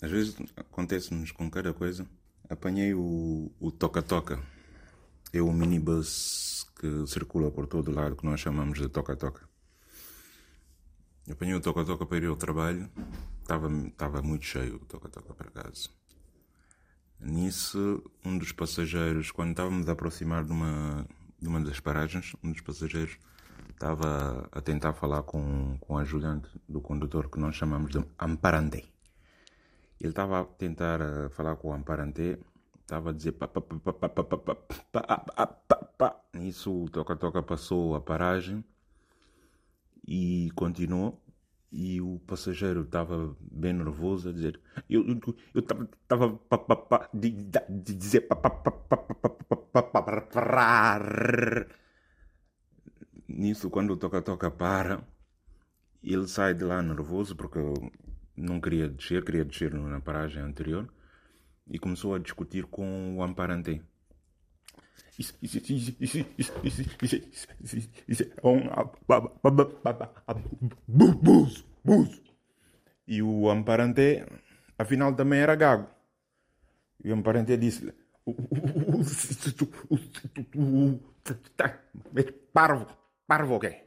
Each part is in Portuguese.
Às vezes acontece-nos com cada coisa. Apanhei o o toca-toca. É o minibus que circula por todo lado, que nós chamamos de toca-toca. Apanhei o toca-toca para ir ao trabalho. Estava, estava muito cheio o toca-toca para casa. Nisso, um dos passageiros, quando estávamos a aproximar de uma, de uma das paragens, um dos passageiros estava a tentar falar com, com o ajudante do condutor que nós chamamos de amparante. Ele estava a tentar eh, falar com o amparante, estava a dizer pá, pá. Nisso o toca-toca passou a paragem e continuou. E o passageiro estava bem nervoso a dizer: Eu estava de dizer. Nisso, quando o toca-toca para, ele sai de lá nervoso porque não queria descer, queria descer na paragem anterior e começou a discutir com o amparante. Isso, isso, isso, isso, isso, isso, isso, isso, isso é um. E o amparante, afinal, também era gago. E o amparante disse: Parvo, parvo, ok?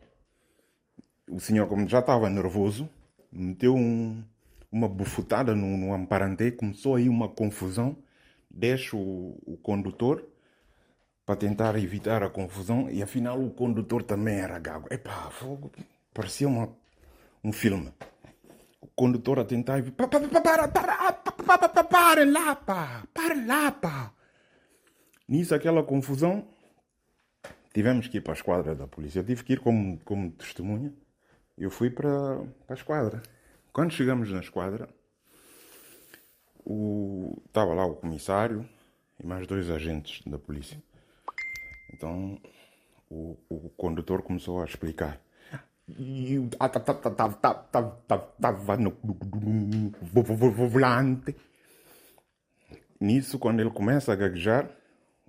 O senhor, como já estava nervoso, meteu um, uma bufutada no, no amparante, começou aí uma confusão. Deixa o, o condutor para tentar evitar a confusão e afinal o condutor também era gago. Epá, fogo, parecia uma, um filme. O condutor a tentar para, para, para, para, para lá, pá, para lá, pá. Nisso, aquela confusão, tivemos que ir para a esquadra da polícia. Eu tive que ir como, como testemunha. Eu fui para, para a esquadra. Quando chegamos na esquadra, o, estava lá o comissário e mais dois agentes da polícia. Então o, o condutor começou a explicar. Estava no volante. Nisso, quando ele começa a gaguejar,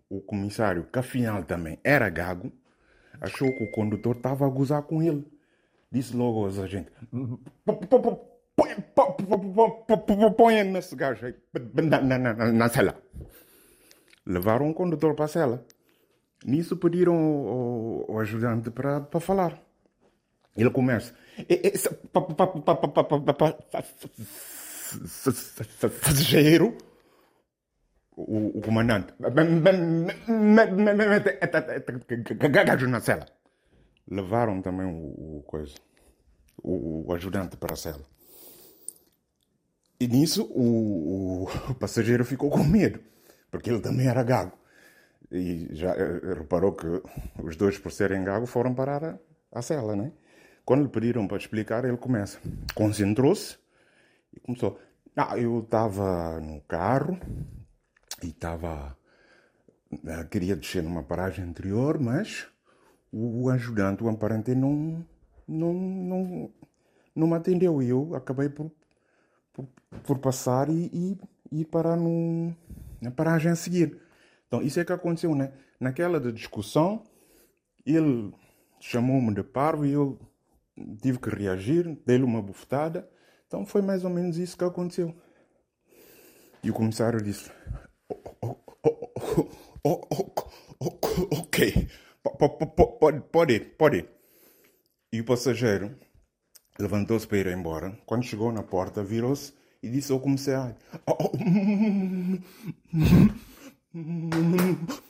o comissário, que afinal também era gago, achou que o condutor estava a gozar com ele. Disse logo aos agentes: Põe nesse gajo aí na, na, na, na cela. Levaram o condutor para a cela. Nisso pediram o, o ajudante para, para falar. Ele começa. Passageiro, o, o comandante. Gajo na cela. Levaram também o, o coisa, o, o ajudante para a cela. E nisso o, o, passageiro ficou com medo, porque ele também era gago. E já reparou que os dois, por serem gago, foram parar a, a cela, né? Quando lhe pediram para explicar, ele começa. Concentrou-se e começou. Ah, eu estava no carro e estava. Queria descer numa paragem anterior, mas o ajudante, o amparante, não, não, não, não me atendeu. E eu acabei por por, por passar e, e, e parar no, na paragem a seguir. Então, isso é que aconteceu, né? Naquela discussão, ele chamou-me de parvo e eu tive que reagir, dei-lhe uma bufetada. Então, foi mais ou menos isso que aconteceu. E o comissário disse: oh, oh, oh, Ok, pode ir, pode ir. E o passageiro levantou-se para ir embora. Quando chegou na porta, virou-se e disse ao comissário: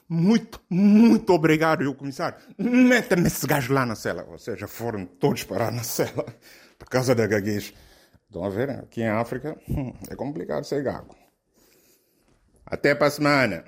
Muito, muito obrigado. E o comissário: Meta-me esse gajo lá na cela. Ou seja, foram todos parar na cela por causa da gaguez. Estão a ver? Aqui em África é complicado ser gago. Até para a semana.